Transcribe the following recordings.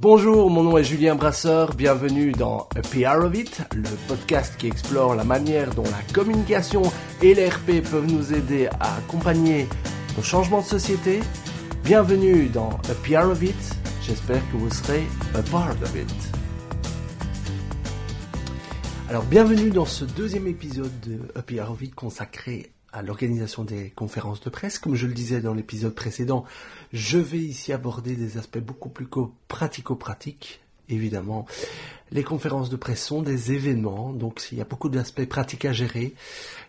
Bonjour, mon nom est Julien Brasseur, bienvenue dans A PR of It, le podcast qui explore la manière dont la communication et l'RP peuvent nous aider à accompagner nos changements de société. Bienvenue dans A PR of It, j'espère que vous serez a part of it. Alors bienvenue dans ce deuxième épisode de A PR of It consacré à l'organisation des conférences de presse. Comme je le disais dans l'épisode précédent, je vais ici aborder des aspects beaucoup plus pratico-pratiques. Évidemment, les conférences de presse sont des événements, donc il y a beaucoup d'aspects pratiques à gérer.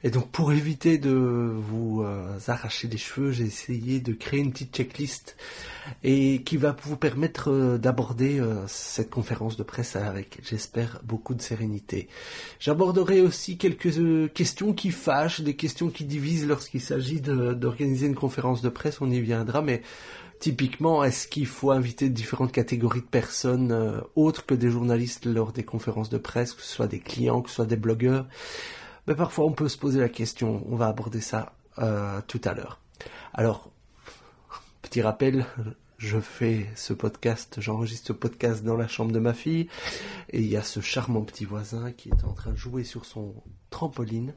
Et donc pour éviter de vous euh, arracher les cheveux, j'ai essayé de créer une petite checklist et qui va vous permettre euh, d'aborder euh, cette conférence de presse avec, j'espère, beaucoup de sérénité. J'aborderai aussi quelques questions qui fâchent, des questions qui divisent lorsqu'il s'agit d'organiser une conférence de presse, on y viendra, mais Typiquement, est-ce qu'il faut inviter différentes catégories de personnes autres que des journalistes lors des conférences de presse, que ce soit des clients, que ce soit des blogueurs Mais parfois, on peut se poser la question. On va aborder ça euh, tout à l'heure. Alors, petit rappel, je fais ce podcast, j'enregistre ce podcast dans la chambre de ma fille, et il y a ce charmant petit voisin qui est en train de jouer sur son trampoline.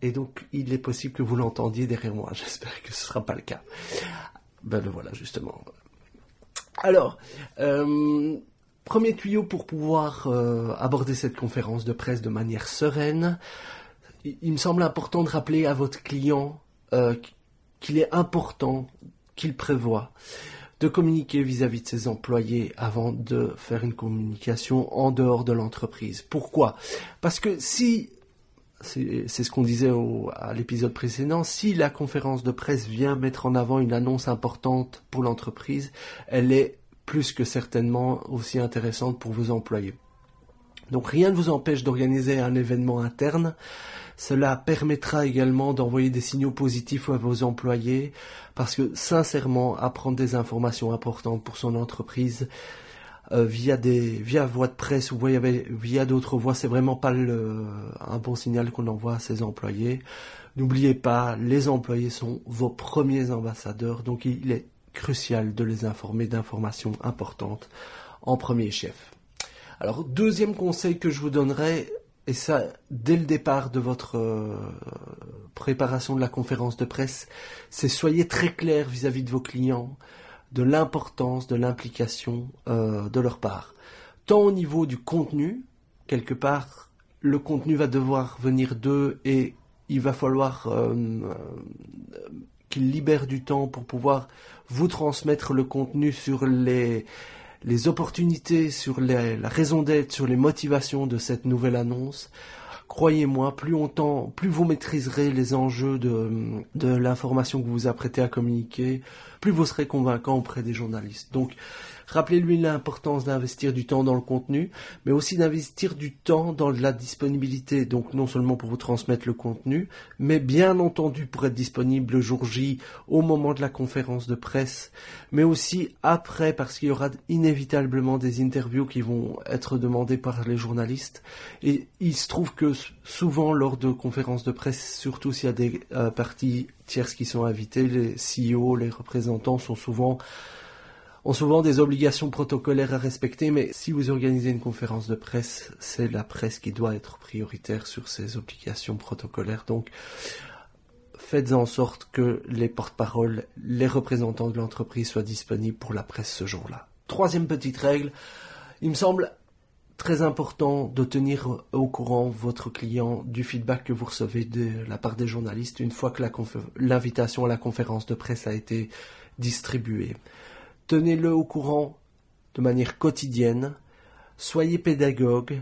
Et donc, il est possible que vous l'entendiez derrière moi. J'espère que ce ne sera pas le cas. Ben voilà, justement. Alors, euh, premier tuyau pour pouvoir euh, aborder cette conférence de presse de manière sereine. Il, me semble important de rappeler à votre client euh, qu'il est important qu'il prévoit de communiquer vis-à-vis -vis de ses employés avant de faire une communication en dehors de l'entreprise. Pourquoi? Parce que si c'est ce qu'on disait à l'épisode précédent, si la conférence de presse vient mettre en avant une annonce importante pour l'entreprise, elle est plus que certainement aussi intéressante pour vos employés. Donc rien ne vous empêche d'organiser un événement interne. Cela permettra également d'envoyer des signaux positifs à vos employés parce que sincèrement, apprendre des informations importantes pour son entreprise, euh, via des via voie de presse ou via, d'autres voies, c'est vraiment pas un bon signal qu'on envoie à ses employés. N'oubliez pas, les employés sont vos premiers ambassadeurs, donc il est crucial de les informer d'informations importantes en premier chef. Alors deuxième conseil que je vous donnerai, et ça dès le départ de votre euh, préparation de la conférence de presse, c'est soyez très clair vis à -vis de vos clients de l'importance de l'implication euh, de leur part. Tant au niveau du contenu, quelque part, le contenu va devoir venir d'eux et il va falloir euh, libèrent du temps pour pouvoir vous transmettre le contenu sur les, les opportunités, sur la raison d'être, sur les motivations de cette nouvelle annonce. Croyez-moi, plus longtemps, plus vous maîtriserez les enjeux de, de l'information que vous vous apprêtez à communiquer, plus vous serez convaincant auprès des journalistes. Donc, rappelez-lui l'importance d'investir du temps dans le contenu, mais aussi d'investir du temps dans la disponibilité. Donc, non seulement pour vous transmettre le contenu, mais bien entendu pour être disponible le jour J, au moment de la conférence de presse, mais aussi après, parce qu'il y aura inévitablement des interviews qui vont être demandées par les journalistes. Et il se trouve que souvent, lors de conférences de presse, surtout s'il y a des euh, parties tierces qui sont invités, les CEO, les représentants sont souvent ont souvent des obligations protocolaires à respecter, mais si vous organisez une conférence de presse, c'est la presse qui doit être prioritaire sur ces obligations protocolaires. Donc, faites en sorte que les porte-paroles, les représentants de l'entreprise soient disponibles pour la presse ce jour-là. Troisième petite règle, il me semble très important de tenir au courant votre client du feedback que vous recevez de la part des journalistes une fois que l'invitation à la conférence de presse a été distribuée. Tenez-le au courant de manière quotidienne. Soyez pédagogue.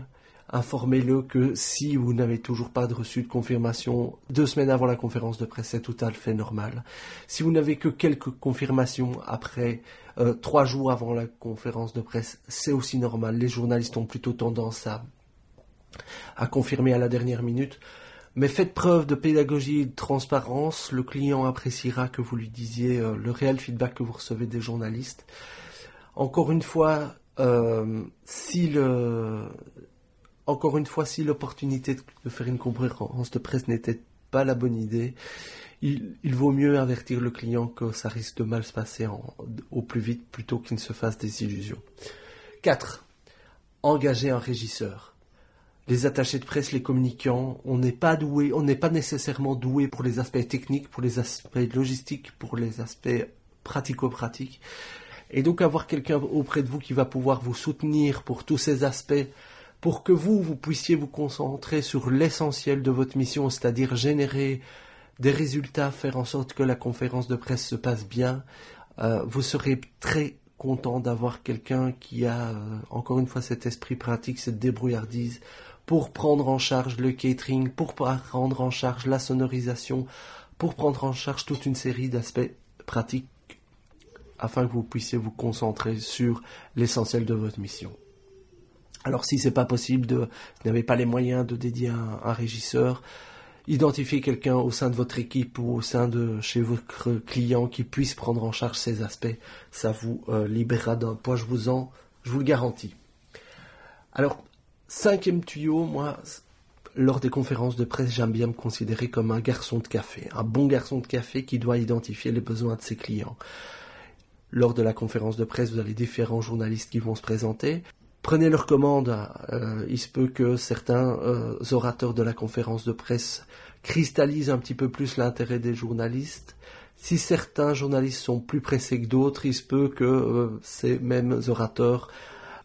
Informez-le que si vous n'avez toujours pas de reçu de confirmation deux semaines avant la conférence de presse, c'est tout à fait normal. Si vous n'avez que quelques confirmations après euh, trois jours avant la conférence de presse, c'est aussi normal. Les journalistes ont plutôt tendance à, à confirmer à la dernière minute. Mais faites preuve de pédagogie et de transparence. Le client appréciera que vous lui disiez euh, le réel feedback que vous recevez des journalistes. Encore une fois, euh, si encore une fois, si l'opportunité de faire une conférence de presse n'était pas la bonne idée, il, vaut mieux avertir le client que ça risque de mal se passer au plus vite plutôt qu'il ne se fasse des illusions. 4. Engager un régisseur. Les attachés de presse, les communicants, on n'est pas doué, on n'est pas nécessairement doué pour les aspects techniques, pour les aspects logistiques, pour les aspects pratico-pratiques. Et donc avoir quelqu'un auprès de vous qui va pouvoir vous soutenir pour tous ces aspects, pour que vous, vous puissiez vous concentrer sur l'essentiel de votre mission, c'est-à-dire générer des résultats, faire en sorte que la conférence de presse se passe bien, euh, vous serez très content d'avoir quelqu'un qui a, euh, encore une fois, cet esprit pratique, cette débrouillardise, pour prendre en charge le catering, pour prendre en charge la sonorisation, pour prendre en charge toute une série d'aspects pratiques afin que vous puissiez vous concentrer sur l'essentiel de votre mission. Alors si c'est pas possible, de, vous n'avez pas les moyens de dédier un, régisseur, identifiez quelqu'un au sein de votre équipe ou au sein de chez votre client qui puisse prendre en charge ces aspects. Ça vous euh, libérera d'un poids, je vous en, je vous le garantis. Alors, cinquième tuyau, moi, lors des conférences de presse, j'aime bien me considérer comme un garçon de café, un bon garçon de café qui doit identifier les besoins de ses clients. Lors de la conférence de presse, vous avez différents journalistes qui vont se présenter. Prenez leur commande. Euh, il se peut que certains euh, orateurs de la conférence de presse cristallisent un petit peu plus l'intérêt des journalistes. Si certains journalistes sont plus pressés que d'autres, il se peut que euh, ces mêmes orateurs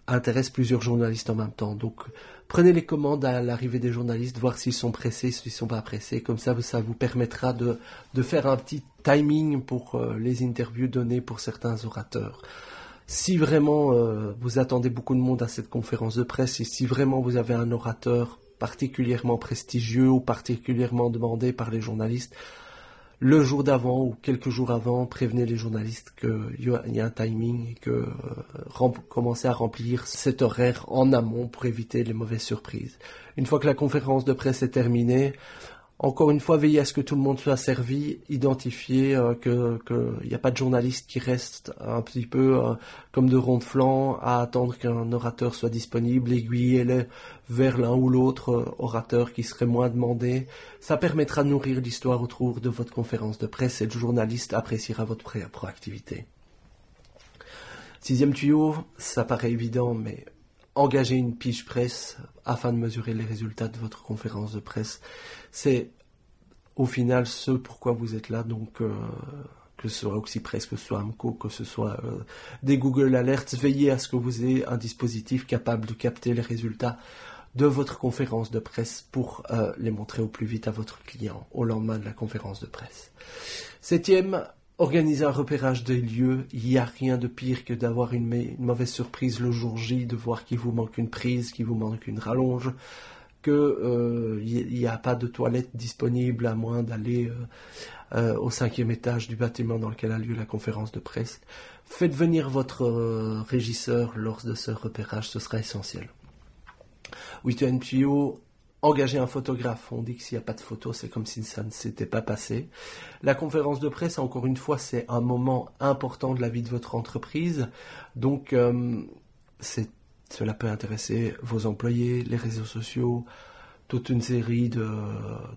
intéressent plusieurs journalistes en même temps. Donc prenez les commandes à l'arrivée des journalistes, voir s'ils sont pressés, s'ils ne sont pas pressés. Comme ça, ça vous permettra de, faire un petit timing pour les interviews données pour certains orateurs. Si vraiment euh, vous attendez beaucoup de monde à cette conférence de presse et si vraiment vous avez un orateur particulièrement prestigieux ou particulièrement demandé par les journalistes, le jour d'avant ou quelques jours avant, prévenez les journalistes qu'il y a un timing et que euh, commencez à remplir cet horaire en amont pour éviter les mauvaises surprises. Une fois que la conférence de presse est terminée, encore une fois, veillez à ce que tout le monde soit servi, identifier euh, qu'il n'y a pas de journaliste qui reste un petit peu euh, comme de rond de flanc à attendre qu'un orateur soit disponible, aiguillez-les vers l'un ou l'autre euh, orateur qui serait moins demandé. Ça permettra de nourrir l'histoire autour de votre conférence de presse et le journaliste appréciera votre proactivité. Sixième tuyau, ça paraît évident, mais engager une pige presse afin de mesurer les résultats de votre conférence de presse. C'est au final ce pourquoi vous êtes là, donc euh, que ce soit Oxypress, que ce soit Amco, que ce soit euh, des Google Alerts, veillez à ce que vous ayez un dispositif capable de capter les résultats de votre conférence de presse pour euh, les montrer au plus vite à votre client au lendemain de la conférence de presse. Septième, organiser un repérage des lieux, il n'y a rien de pire que d'avoir une, mauvaise surprise le jour J, de voir qu'il vous manque une prise, qu'il vous manque une rallonge, qu'il n'y euh, a pas de toilette disponible à moins d'aller euh, euh, au cinquième étage du bâtiment dans lequel a lieu la conférence de presse. Faites venir votre régisseur lors de ce repérage, ce sera essentiel. Engager un photographe. On dit que s'il n'y a pas de photo, c'est comme si ça ne s'était pas passé. La conférence de presse, encore une fois, c'est un moment important de la vie de votre entreprise. Donc, euh, cela peut intéresser vos employés, les réseaux sociaux, toute une série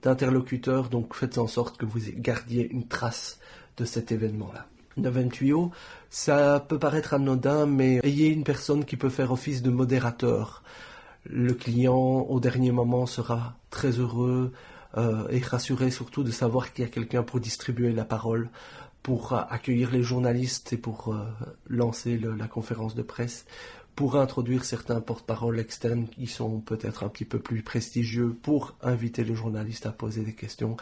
d'interlocuteurs. Donc, faites en sorte que vous gardiez une trace de cet événement-là. Neuvième tuyau, ça peut paraître anodin, mais ayez une personne qui peut faire office de modérateur le client au dernier moment sera très heureux euh, et rassuré surtout de savoir qu'il y a quelqu'un pour distribuer la parole, pour accueillir les journalistes et pour euh, lancer la conférence de presse, pour introduire certains porte-paroles externes qui sont peut-être un petit peu plus prestigieux, pour inviter les journalistes à poser des questions.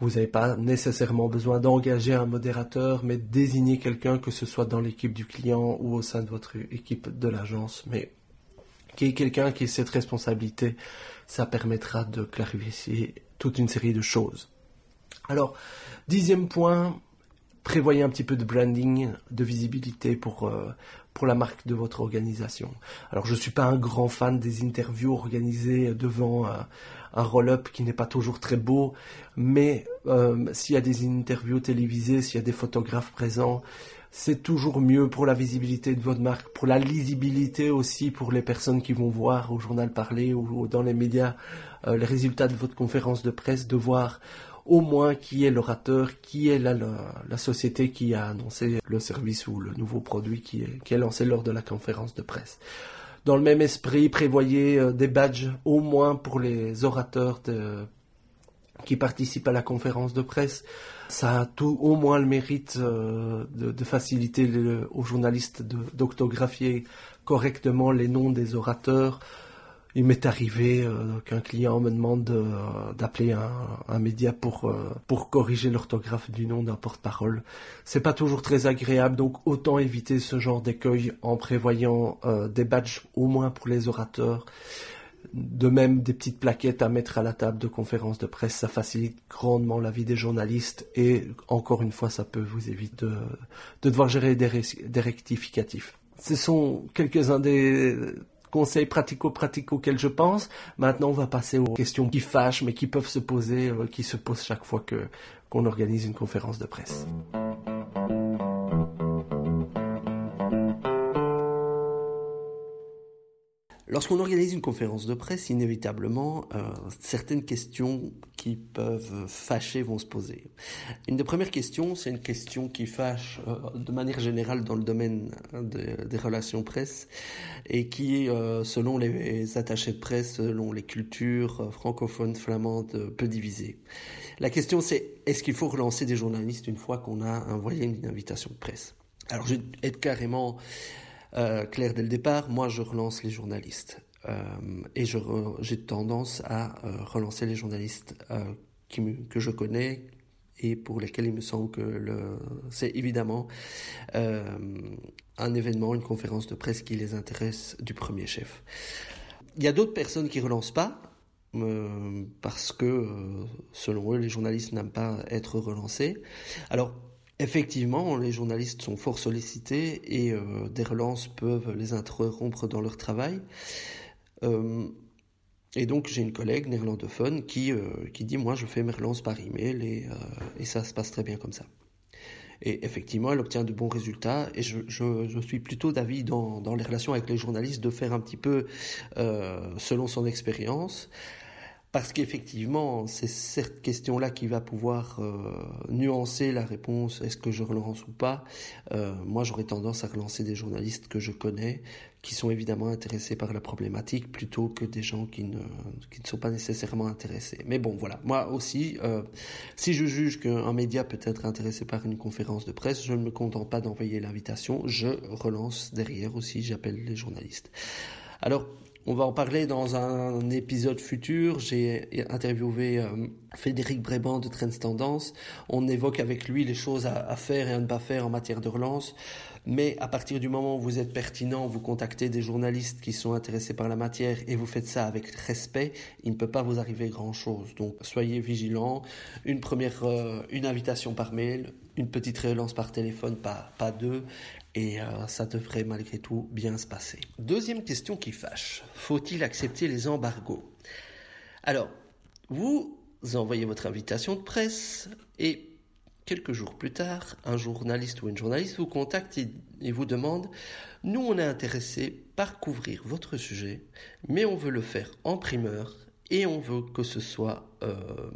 Vous n'avez pas nécessairement besoin d'engager un modérateur, mais désigner quelqu'un, que ce soit dans l'équipe du client ou au sein de votre équipe de l'agence. Mais qui est quelqu'un qui ait cette responsabilité, ça permettra de clarifier toute une série de choses. Alors, dixième point, prévoyez un petit peu de branding, de visibilité pour, euh, la marque de votre organisation. Alors, je ne suis pas un grand fan des interviews organisées devant euh, un roll-up qui n'est pas toujours très beau, mais euh, s'il y a des interviews télévisées, s'il y a des photographes présents, c'est toujours mieux pour la visibilité de votre marque, pour la lisibilité aussi pour les personnes qui vont voir au journal parler ou dans les médias euh, les résultats de votre conférence de presse, de voir au moins qui est l'orateur, qui est la, société qui a annoncé le service ou le nouveau produit qui est, lancé lors de la conférence de presse. Dans le même esprit, prévoyez euh, des badges au moins pour les orateurs qui participent à la conférence de presse. Ça a tout au moins le mérite euh, de, de, faciliter aux journalistes d'octographier correctement les noms des orateurs, il m'est arrivé euh, qu'un client me demande d'appeler un, média pour euh, pour corriger l'orthographe du nom d'un porte-parole. C'est pas toujours très agréable, donc autant éviter ce genre d'écueil en prévoyant euh, des badges au moins pour les orateurs. De même, des petites plaquettes à mettre à la table de conférence de presse, ça facilite grandement la vie des journalistes et encore une fois, ça peut vous éviter de, de devoir gérer des, rectificatifs. Ce sont quelques-uns des conseils pratico-pratiques auxquels je pense. Maintenant, on va passer aux questions qui fâchent, mais qui peuvent se poser, euh, qui se posent chaque fois qu'on organise une conférence de presse. Lorsqu'on organise une conférence de presse, inévitablement, euh, certaines questions qui peuvent fâcher vont se poser. Une des premières questions, c'est une question qui fâche euh, de manière générale dans le domaine des relations presse et qui, euh, selon les attachés de presse, selon les cultures francophones, flamandes, peut diviser. La question, c'est est-ce qu'il faut relancer des journalistes une fois qu'on a envoyé une invitation de presse? Alors, je vais être carrément euh, clair dès le départ, moi je relance les journalistes. Euh, et j'ai tendance à euh, relancer les journalistes que je connais et pour lesquels il me semble que c'est évidemment un événement, une conférence de presse qui les intéresse du premier chef. Il y a d'autres personnes qui relancent pas, parce que selon eux, les journalistes n'aiment pas être relancés. Alors, Effectivement, les journalistes sont fort sollicités et euh, des relances peuvent les interrompre dans leur travail. Euh, et donc j'ai une collègue néerlandophone qui, euh, qui dit moi je fais mes relances par email et, et ça se passe très bien comme ça. Et effectivement, elle obtient de bons résultats. Et je, je, je suis plutôt d'avis dans, dans, les relations avec les journalistes de faire un petit peu selon son expérience. Parce qu'effectivement, c'est cette question-là qui va pouvoir euh, nuancer la réponse est-ce que je relance ou pas euh, Moi, j'aurais tendance à relancer des journalistes que je connais, qui sont évidemment intéressés par la problématique, plutôt que des gens qui ne, qui ne sont pas nécessairement intéressés. Mais bon, voilà. Moi aussi, euh, si je juge qu'un média peut être intéressé par une conférence de presse, je ne me contente pas d'envoyer l'invitation, je relance derrière aussi, j'appelle les journalistes. Alors, on va en parler dans un épisode futur. J'ai interviewé euh, Frédéric Bréban de Trends Tendance. On évoque avec lui les choses à, faire et à ne pas faire en matière de relance. Mais à partir du moment où vous êtes pertinent, vous contactez des journalistes qui sont intéressés par la matière et vous faites ça avec respect, il ne peut pas vous arriver grand-chose. Donc soyez vigilants. Une première, euh, une invitation par mail, une petite relance par téléphone, pas, deux et euh, ça devrait malgré tout bien se passer. Deuxième question qui fâche, faut-il accepter les embargos? Alors, vous envoyez votre invitation de presse et quelques jours plus tard, un journaliste ou une journaliste vous contacte et, vous demande, nous on est intéressé par couvrir votre sujet, mais on veut le faire en primeur et on veut que ce soit euh,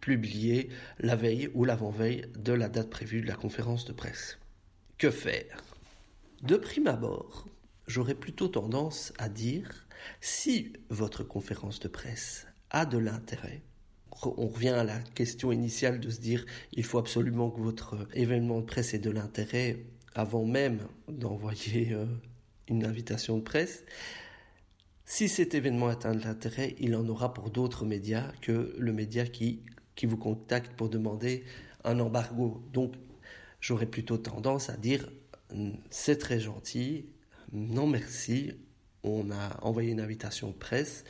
publié la veille ou l'avant-veille de la date prévue de la conférence de presse. Que faire? De prime abord, j'aurais plutôt tendance à dire si votre conférence de presse a de l'intérêt, on revient à la question initiale de se dire il faut absolument que votre événement de presse ait de l'intérêt avant même d'envoyer euh, une invitation de presse. Si cet événement a de l'intérêt, il en aura pour d'autres médias que le média qui, qui vous contacte pour demander un embargo. Donc j'aurais plutôt tendance à dire c'est très gentil, non merci, on a envoyé une invitation presse,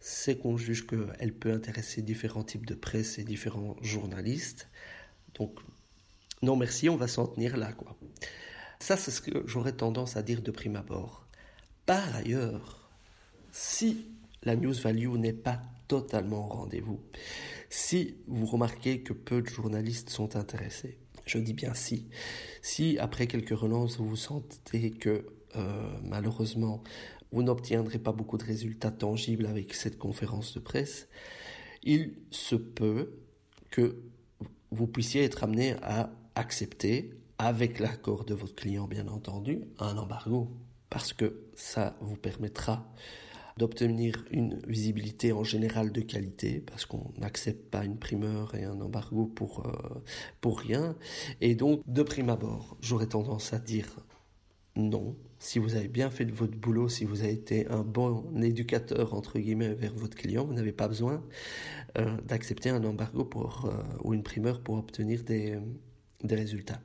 c'est qu'on juge qu'elle peut intéresser différents types de presse et différents journalistes. Donc non merci, on va s'en tenir là quoi. Ça c'est ce que j'aurais tendance à dire de prime abord. Par ailleurs, si la news value n'est pas totalement au rendez-vous, si vous remarquez que peu de journalistes sont intéressés, je dis bien si. Si après quelques relances, vous sentez que euh, malheureusement, vous n'obtiendrez pas beaucoup de résultats tangibles avec cette conférence de presse, il se peut que vous puissiez être amené à accepter, avec l'accord de votre client bien entendu, un embargo. Parce que ça vous permettra d'obtenir une visibilité en général de qualité, parce qu'on n'accepte pas une primeur et un embargo pour, euh, pour rien. Et donc, de prime abord, j'aurais tendance à dire non. Si vous avez bien fait votre boulot, si vous avez été un bon éducateur, entre guillemets, vers votre client, vous n'avez pas besoin euh, d'accepter un embargo pour, euh, ou une primeur pour obtenir des résultats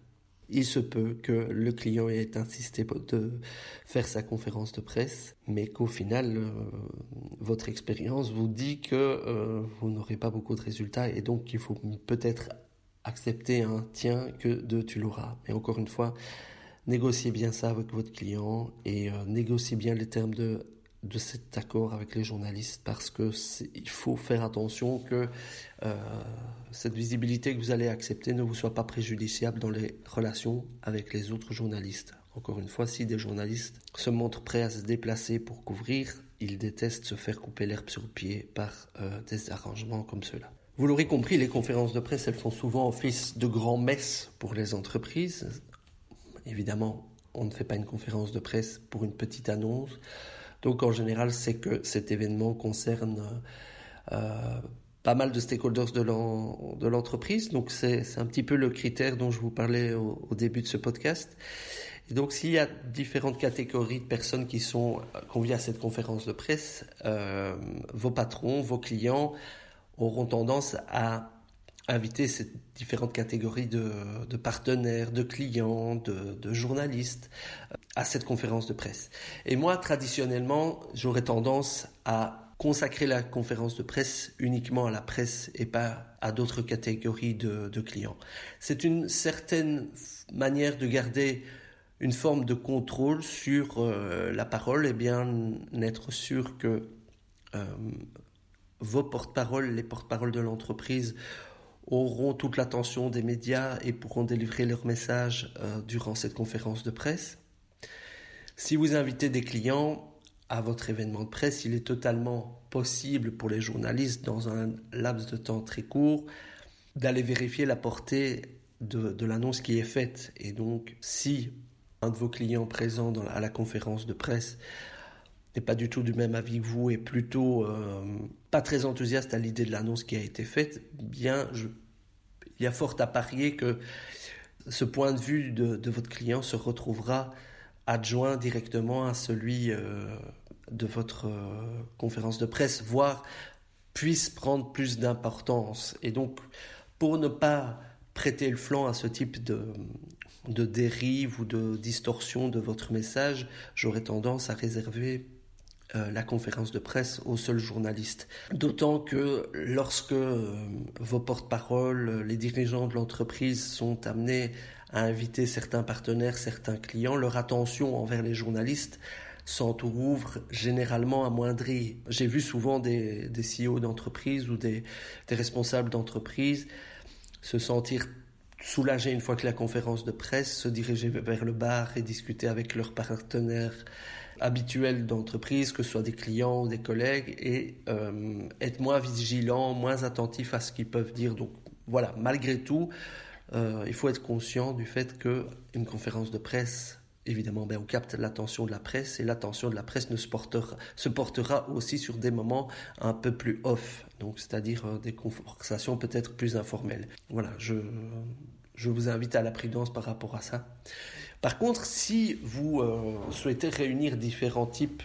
il se peut que le client ait insisté de faire sa conférence de presse, mais qu'au final, euh, votre expérience vous dit que euh, vous n'aurez pas beaucoup de résultats et donc il faut peut-être accepter un tiens que de tu l'auras. Mais encore une fois, négociez bien ça avec votre client et euh, négociez bien les termes de de cet accord avec les journalistes parce que il faut faire attention que euh, cette visibilité que vous allez accepter ne vous soit pas préjudiciable dans les relations avec les autres journalistes. Encore une fois, si des journalistes se montrent prêts à se déplacer pour couvrir, ils détestent se faire couper l'herbe sur le pied par euh, des arrangements comme cela. Vous l'aurez compris, les conférences de presse, elles font souvent office de grand messes pour les entreprises. Évidemment, on ne fait pas une conférence de presse pour une petite annonce. Donc en général, c'est que cet événement concerne euh, pas mal de stakeholders de l'entreprise. Donc c'est un petit peu le critère dont je vous parlais au, début de ce podcast. Et donc s'il y a différentes catégories de personnes qui sont conviées à cette conférence de presse, euh, vos patrons, vos clients auront tendance à inviter ces différentes catégories de, partenaires, de clients, de, journalistes à cette conférence de presse. Et moi, traditionnellement, j'aurais tendance à consacrer la conférence de presse uniquement à la presse et pas à d'autres catégories de, clients. C'est une certaine manière de garder une forme de contrôle sur euh, la parole et bien être sûr que euh, vos porte-paroles, les porte-paroles de l'entreprise, auront toute l'attention des médias et pourront délivrer leur message euh, durant cette conférence de presse. Si vous invitez des clients à votre événement de presse, il est totalement possible pour les journalistes, dans un laps de temps très court, d'aller vérifier la portée de, l'annonce qui est faite. Et donc, si un de vos clients présents à la conférence de presse n'est pas du tout du même avis que vous et plutôt euh, pas très enthousiaste à l'idée de l'annonce qui a été faite, bien, il y a fort à parier que ce point de vue de votre client se retrouvera adjoint directement à celui euh, de votre euh, conférence de presse, voire puisse prendre plus d'importance. Et donc, pour ne pas prêter le flanc à ce type de, de dérive ou de distorsion de votre message, j'aurais tendance à réserver euh, la conférence de presse aux seuls journalistes. D'autant que lorsque vos porte-paroles, les dirigeants de l'entreprise sont amenés à inviter certains partenaires, certains clients, leur attention envers les journalistes s'entoure généralement amoindrie. J'ai vu souvent des, des CEO d'entreprise ou des, des responsables d'entreprise se sentir soulagés une fois que la conférence de presse, se diriger vers le bar et discuter avec leurs partenaires habituels d'entreprise, que ce soit des clients ou des collègues, et euh, être moins vigilant, moins attentif à ce qu'ils peuvent dire. Donc voilà, malgré tout, euh, il faut être conscient du fait que une conférence de presse, évidemment, ben, on capte l'attention de la presse et l'attention de la presse ne se portera, se portera aussi sur des moments un peu plus off, donc c'est-à-dire euh, des conversations peut-être plus informelles. Voilà, je je vous invite à la prudence par rapport à ça. Par contre, si vous euh, souhaitez réunir différents types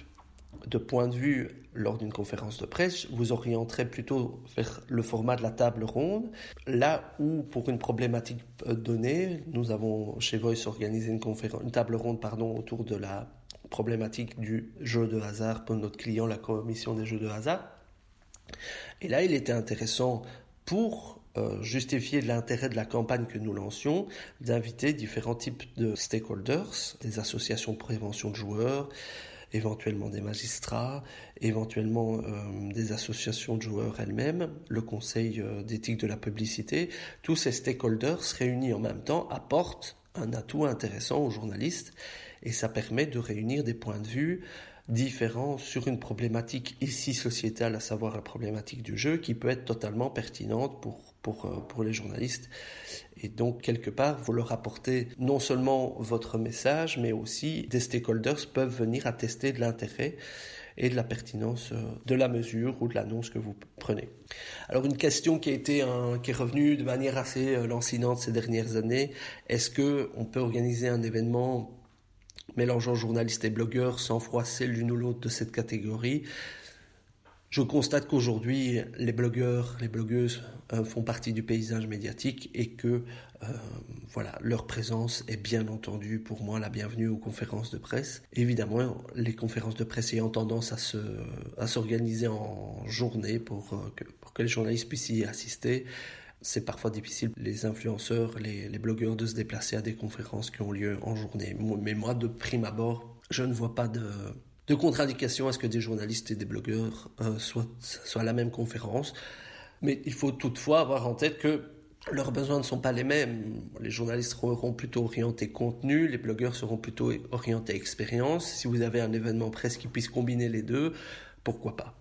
de points de vue lors d'une conférence de presse, vous orienterez plutôt vers le format de la table ronde, là où pour une problématique euh, donnée, nous avons chez Voice organisé une, conférence, une table ronde pardon, autour de la problématique du jeu de hasard pour notre client, la commission des jeux de hasard. Et là, il était intéressant pour euh, justifier l'intérêt de la campagne que nous lancions, d'inviter différents types de stakeholders, des associations de prévention de joueurs, éventuellement des magistrats, éventuellement euh, des associations de joueurs elles-mêmes, le conseil euh, d'éthique de la publicité. Tous ces stakeholders réunis en même temps apportent un atout intéressant aux journalistes et ça permet de réunir des points de vue différents sur une problématique ici sociétale, à savoir la problématique du jeu, qui peut être totalement pertinente pour, pour, euh, pour les journalistes. Et donc, quelque part, vous leur apportez non seulement votre message, mais aussi des stakeholders peuvent venir attester de l'intérêt et de la pertinence euh, de la mesure ou de l'annonce que vous prenez. Alors une question qui a été qui est revenue de manière assez euh, lancinante ces dernières années, est-ce que on peut organiser un événement mélangeant journalistes et blogueurs sans froisser l'une ou l'autre de cette catégorie je constate qu'aujourd'hui, les blogueurs, les blogueuses euh, font partie du paysage médiatique et que euh, voilà, leur présence est bien entendu pour moi la bienvenue aux conférences de presse. Évidemment, les conférences de presse ayant tendance à se à s'organiser en journée pour euh, pour que les journalistes puissent y assister, c'est parfois difficile les influenceurs, les, blogueurs de se déplacer à des conférences qui ont lieu en journée. Mais moi, de prime abord, je ne vois pas de de contre-indication à ce que des journalistes et des blogueurs euh, soient, soient à la même conférence. Mais il faut toutefois avoir en tête que leurs besoins ne sont pas les mêmes. Les journalistes seront plutôt orientés contenu, les blogueurs seront plutôt orientés expérience. Si vous avez un événement presse qui puisse combiner les deux, pourquoi pas?